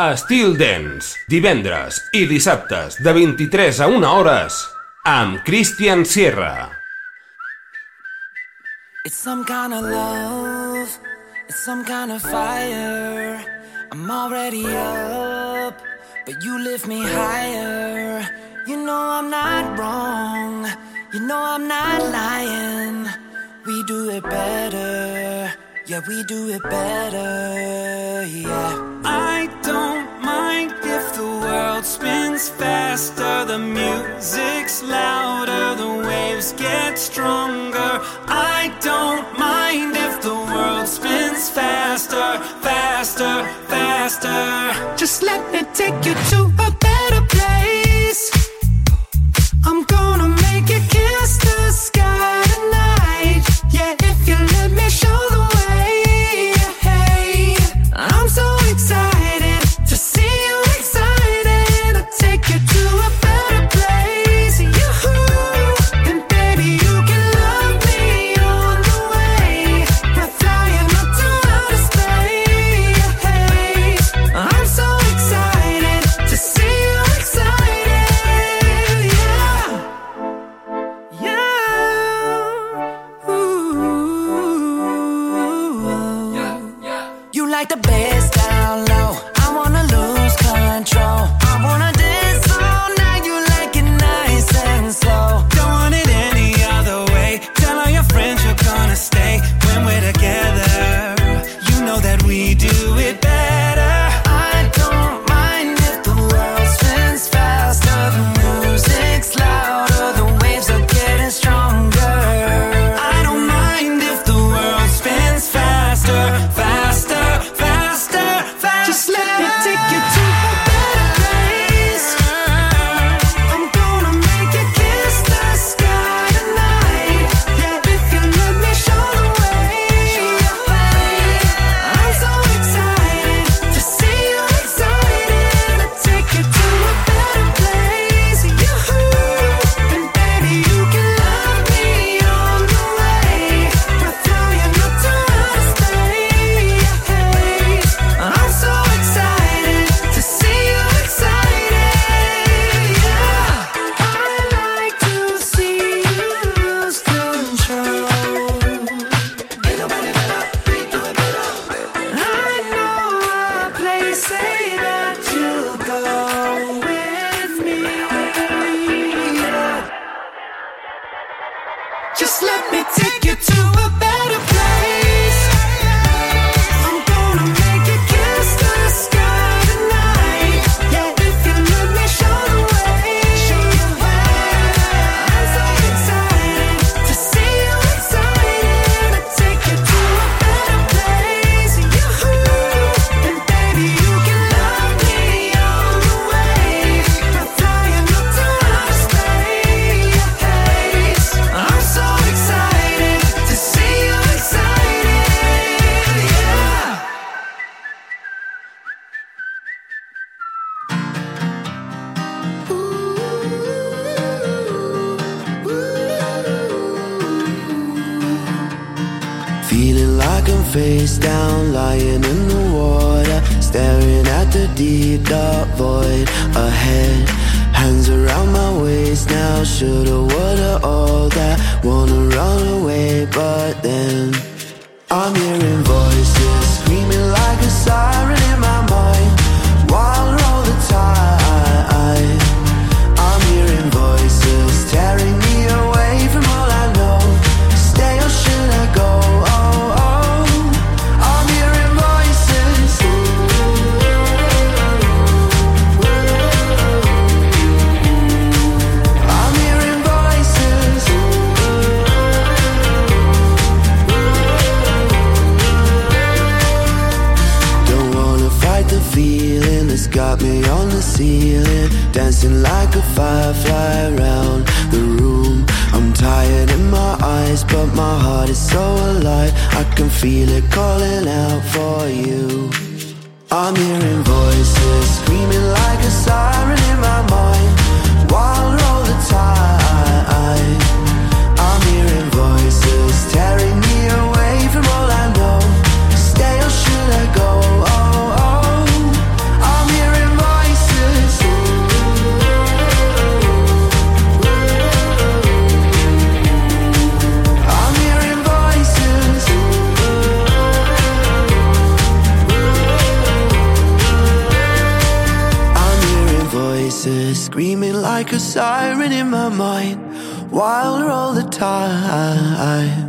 a Dance, divendres i dissabtes de 23 a 1 hores amb Christian Sierra. It's some kind of love, it's some kind of fire. I'm already up, but you lift me higher. You know I'm not wrong, you know I'm not lying. We do it better. Yeah, we do it better, yeah. I don't mind if the world spins faster, the music's louder, the waves get stronger. I don't mind if the world spins faster, faster, faster. Just let me take you to a better place. I'm going at the deep dark void ahead. Hands around my waist now Should've would've all that. Wanna run away but then I'm hearing voices screaming like a siren in my mind. ceiling, dancing like a firefly around the room. I'm tired in my eyes, but my heart is so alive. I can feel it calling out for you. I'm hearing voices screaming like a siren in my mind. Wild all the time. Screaming like a siren in my mind, wilder all the time.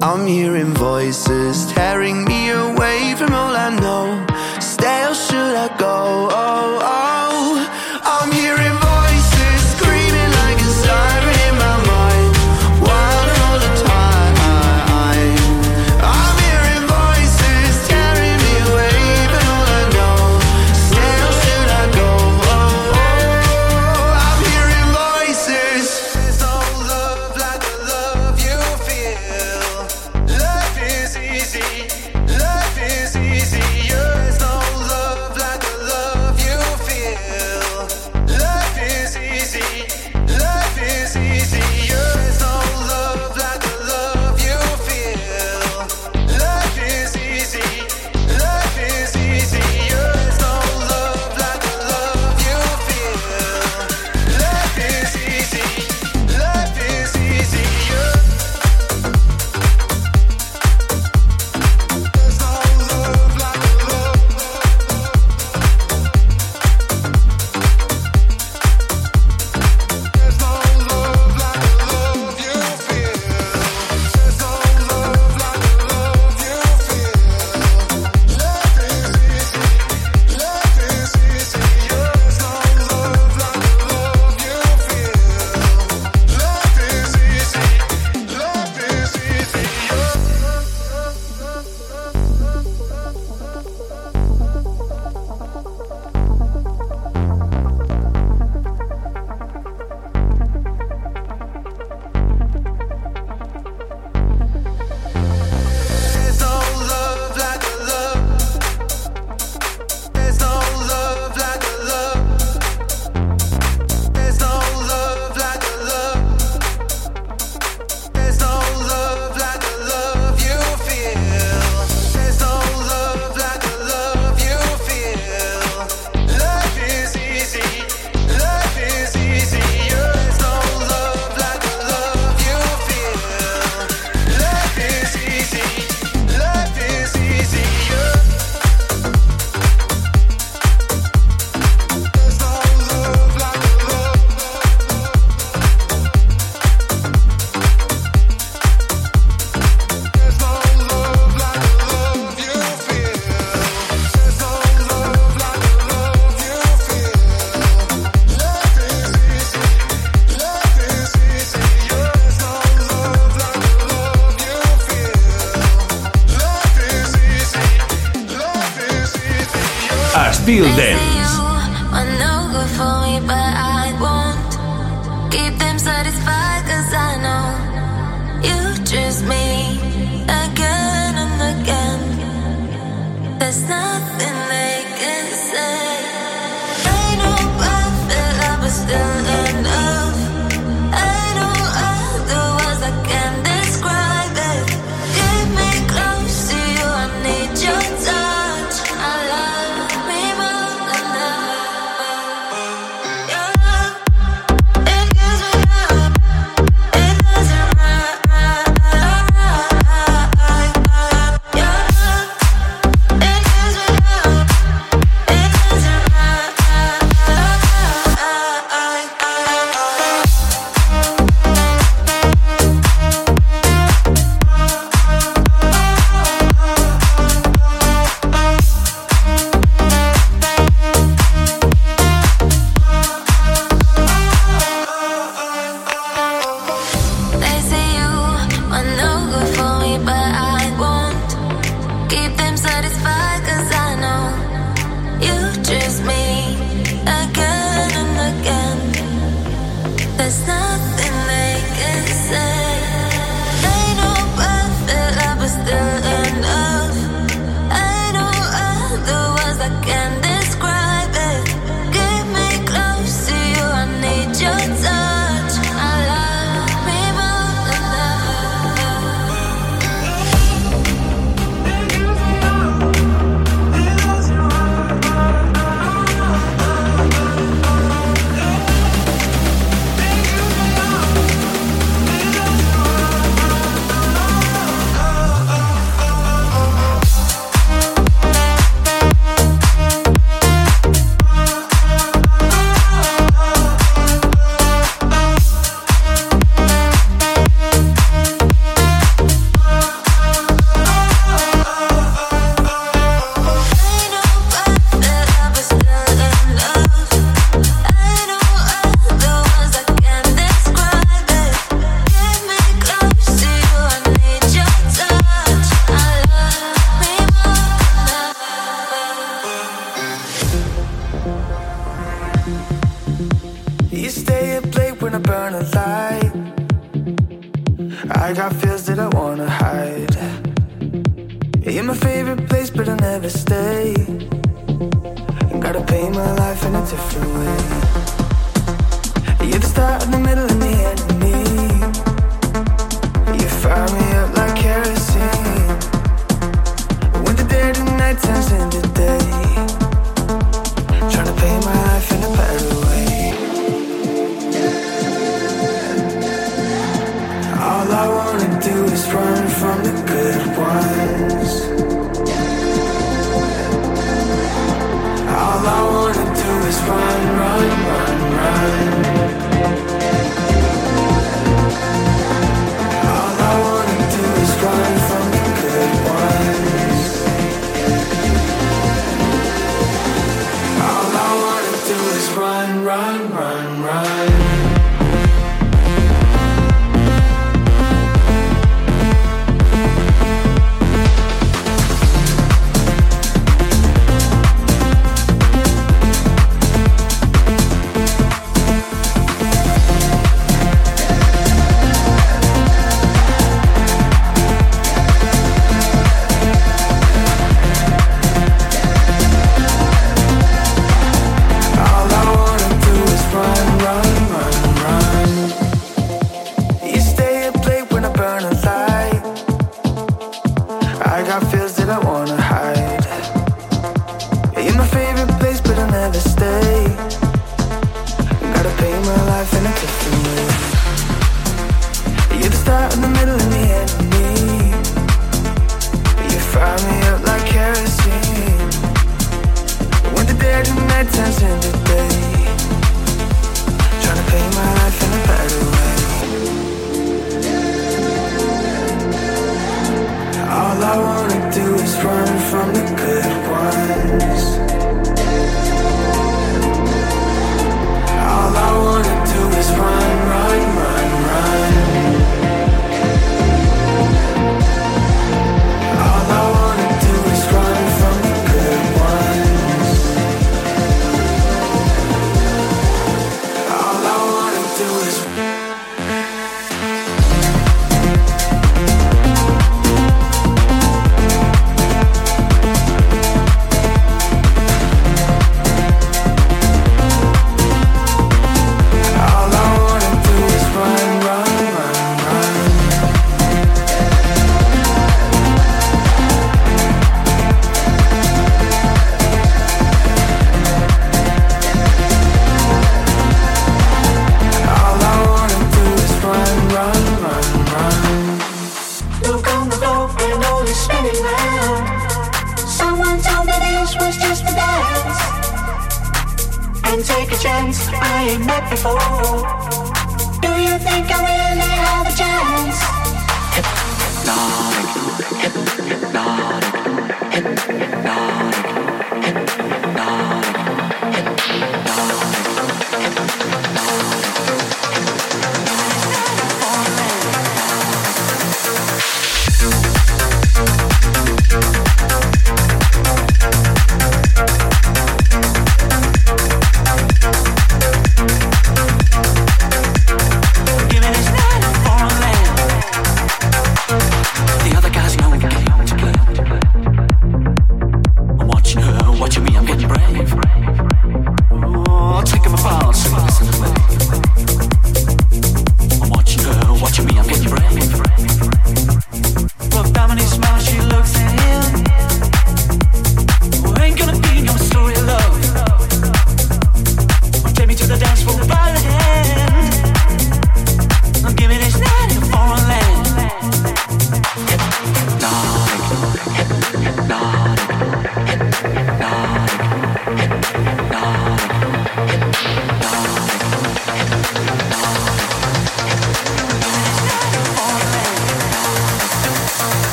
I'm hearing voices tearing me away from all I know. Stay or should I go? Oh, oh.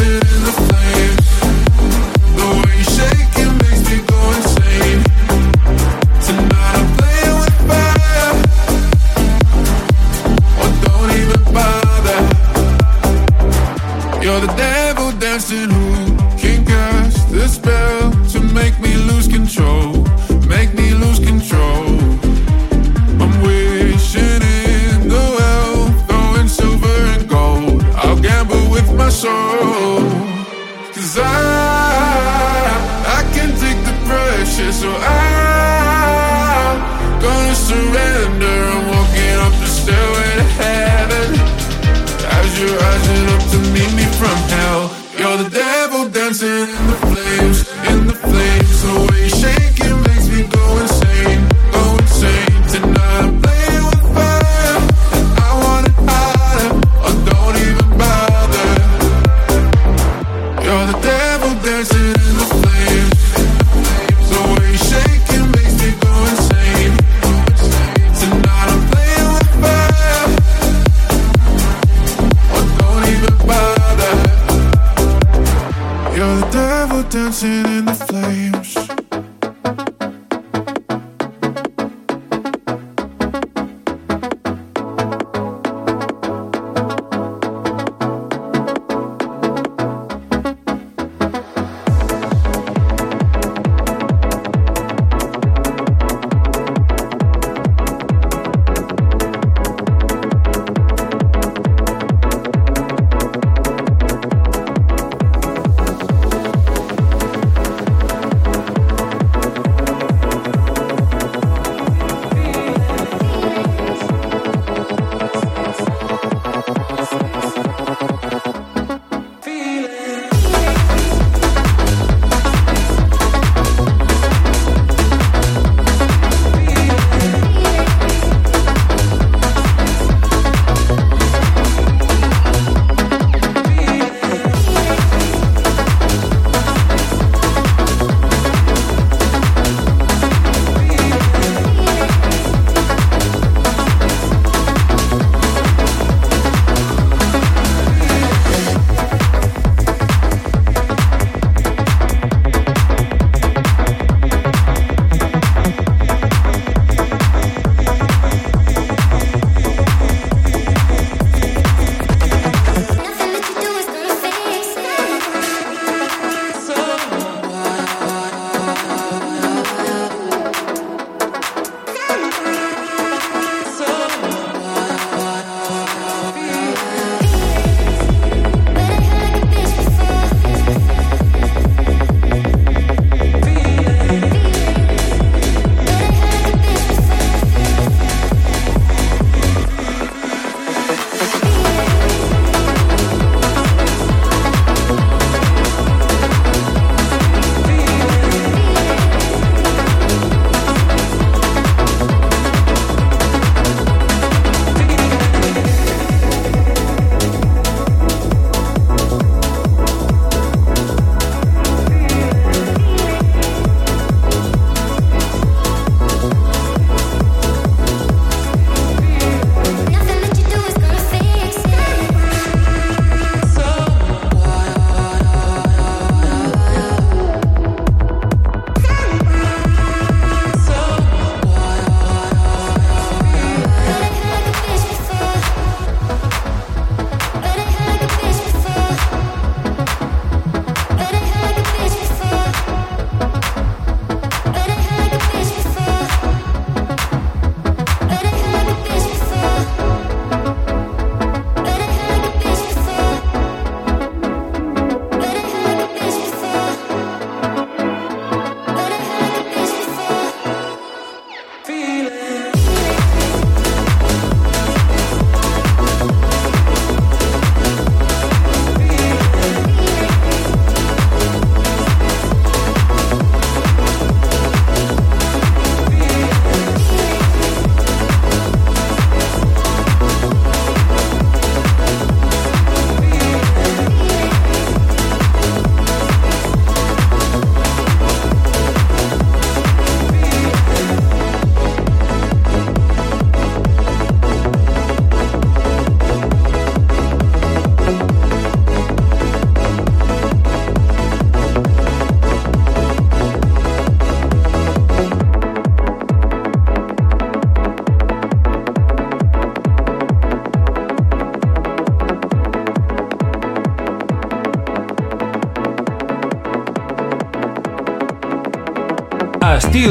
In the flames.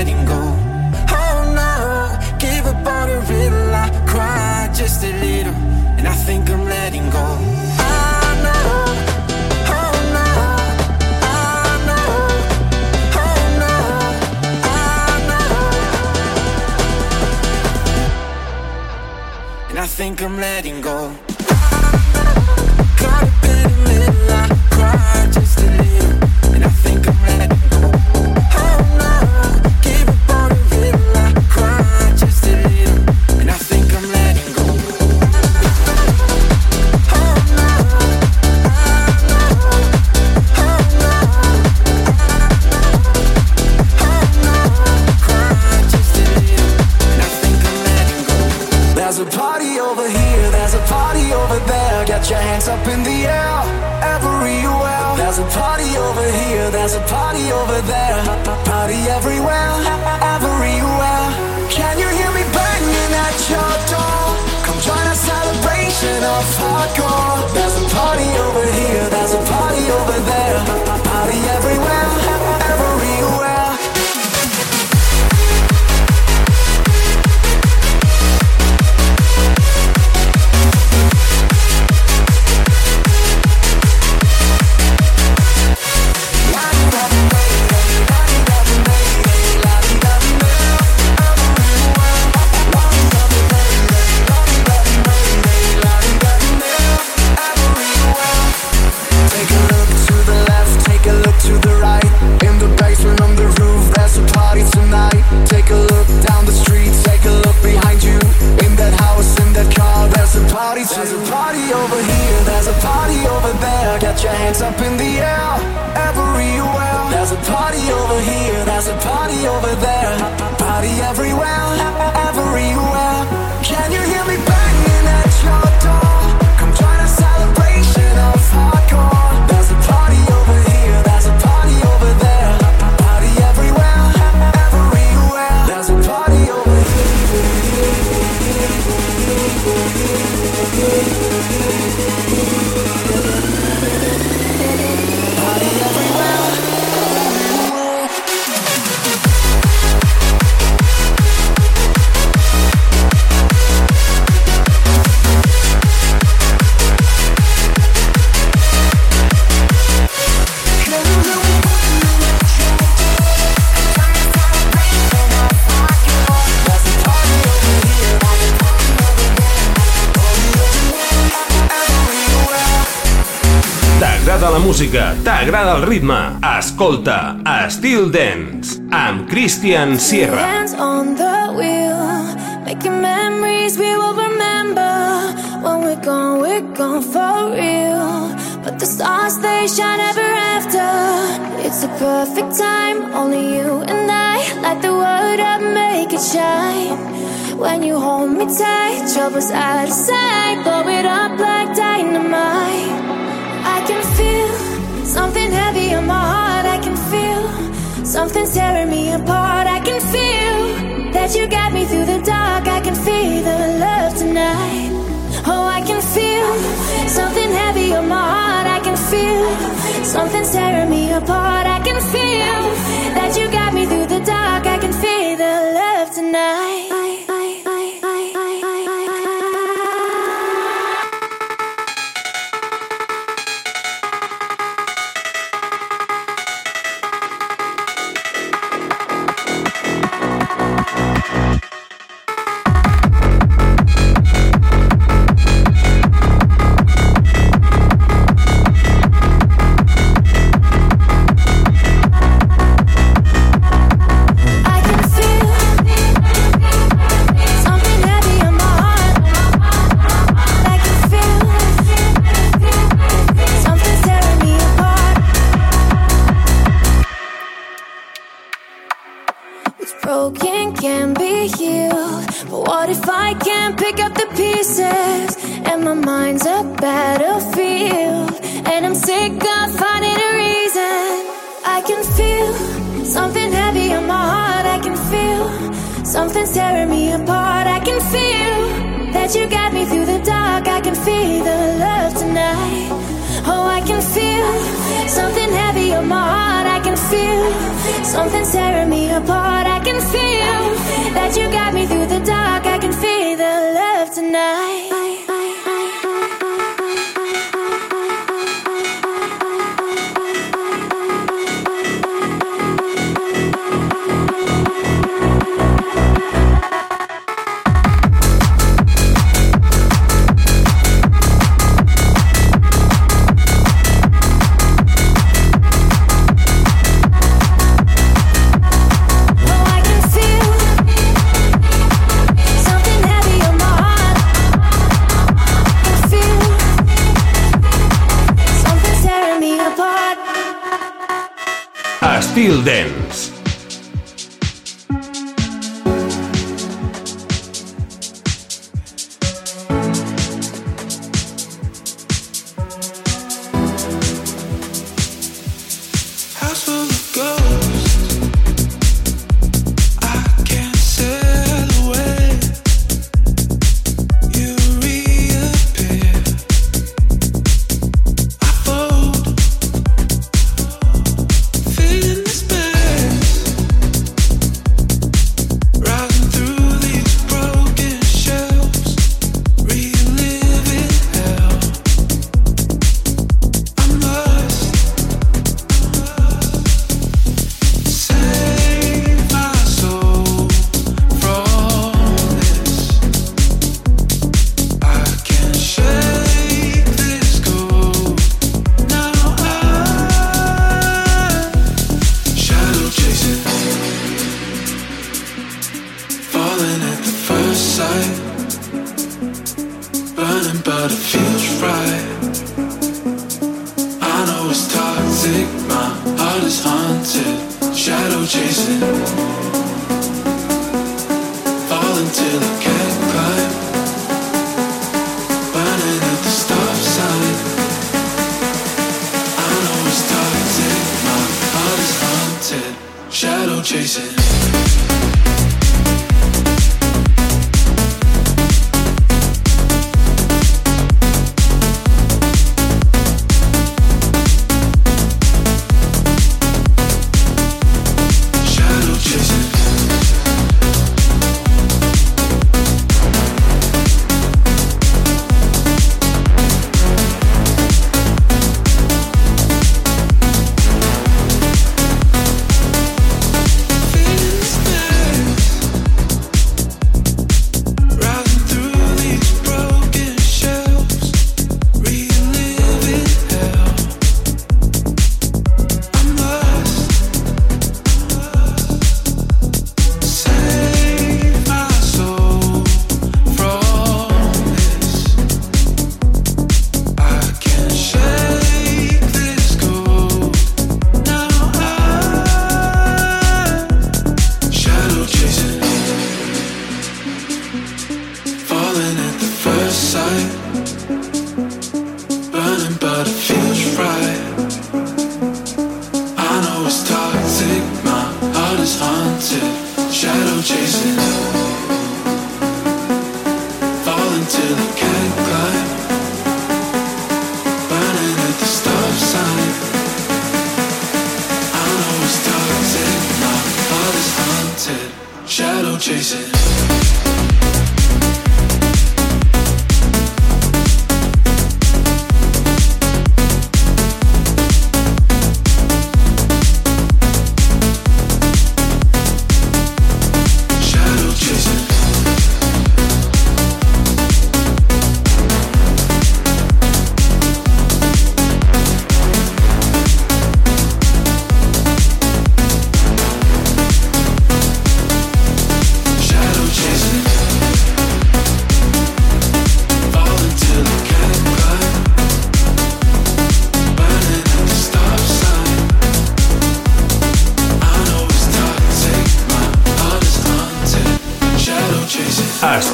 letting go. Oh no, give up on a riddle. I cried just a little, and I think I'm letting go. Oh no, oh no, oh no, oh no. And I think I'm letting go. música, t'agrada el ritme, escolta Still Dance amb Christian Sierra. Dance on the wheel, making memories we will remember. When we're gone, we're gone for real. But the stars, they shine ever after. It's the perfect time, only you and I. Light the world up, make it shine. When you hold me tight, troubles out of sight. Something's tearing me apart. I can feel that you got me through the dark. I can feel the love tonight. Oh, I can feel something heavy on my heart. I can feel something's tearing me apart. I can feel that you got. me.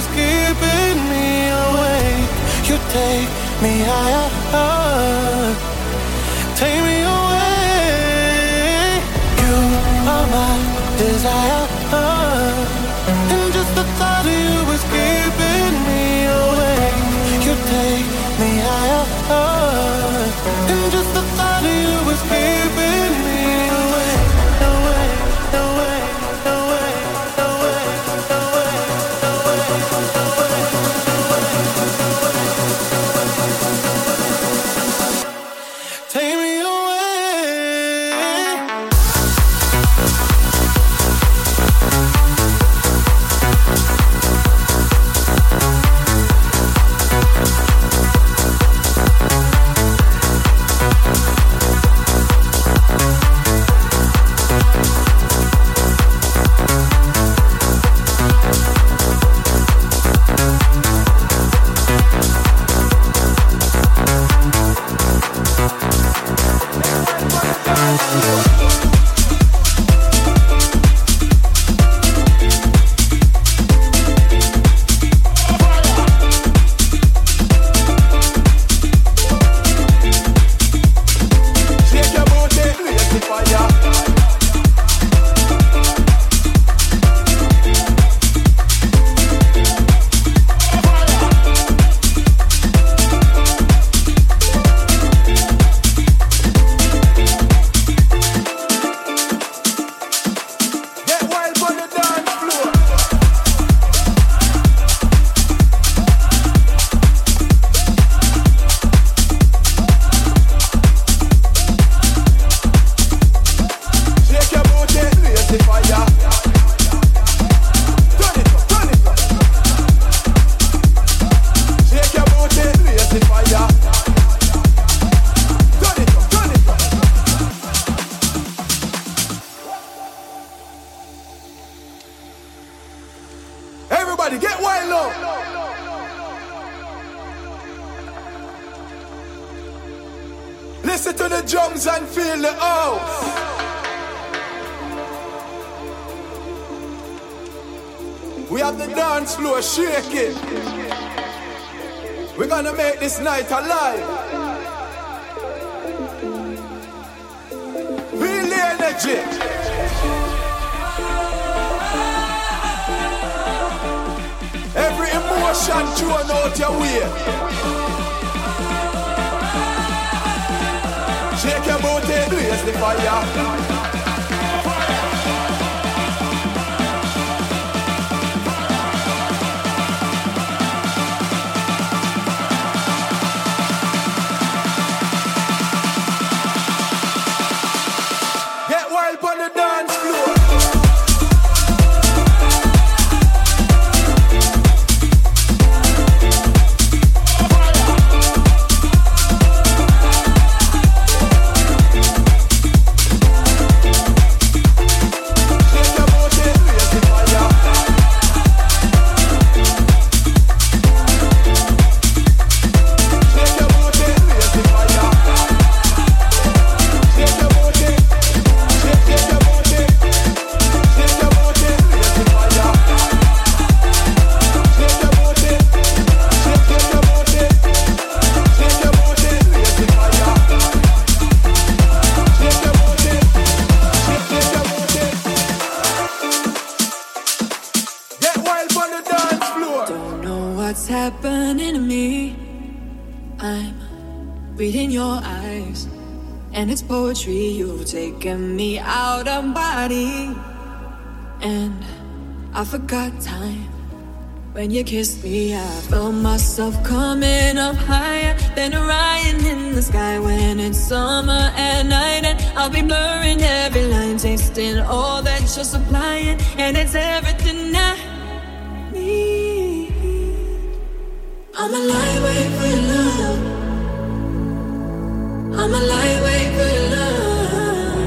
On the dance floor. I forgot time. When you kissed me, I felt myself coming up higher than Orion in the sky. When it's summer at night, and I'll be blurring every line, tasting all that you're supplying, and it's everything I need. I'm a lightweight for love. I'm a lightweight for love.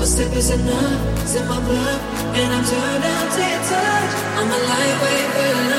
A sip is enough, it's my blood turn down to your touch. I'm a lightweight, but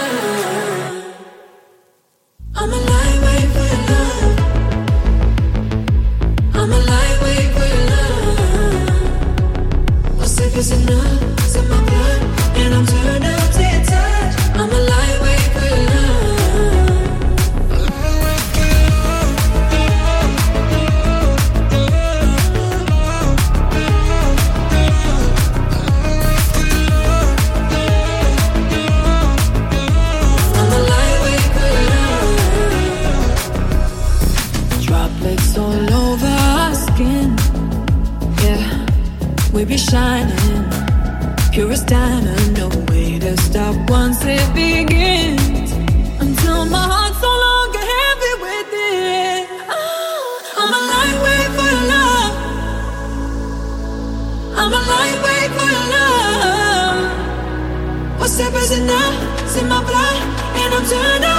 we be shining. pure as diamond, no way to stop once it begins. Until my heart's so long heavy with it. Oh, ah, I'm a lightweight for your love. I'm a lightweight for your love. What's up is enough, it's in my blood, and I'm turned on.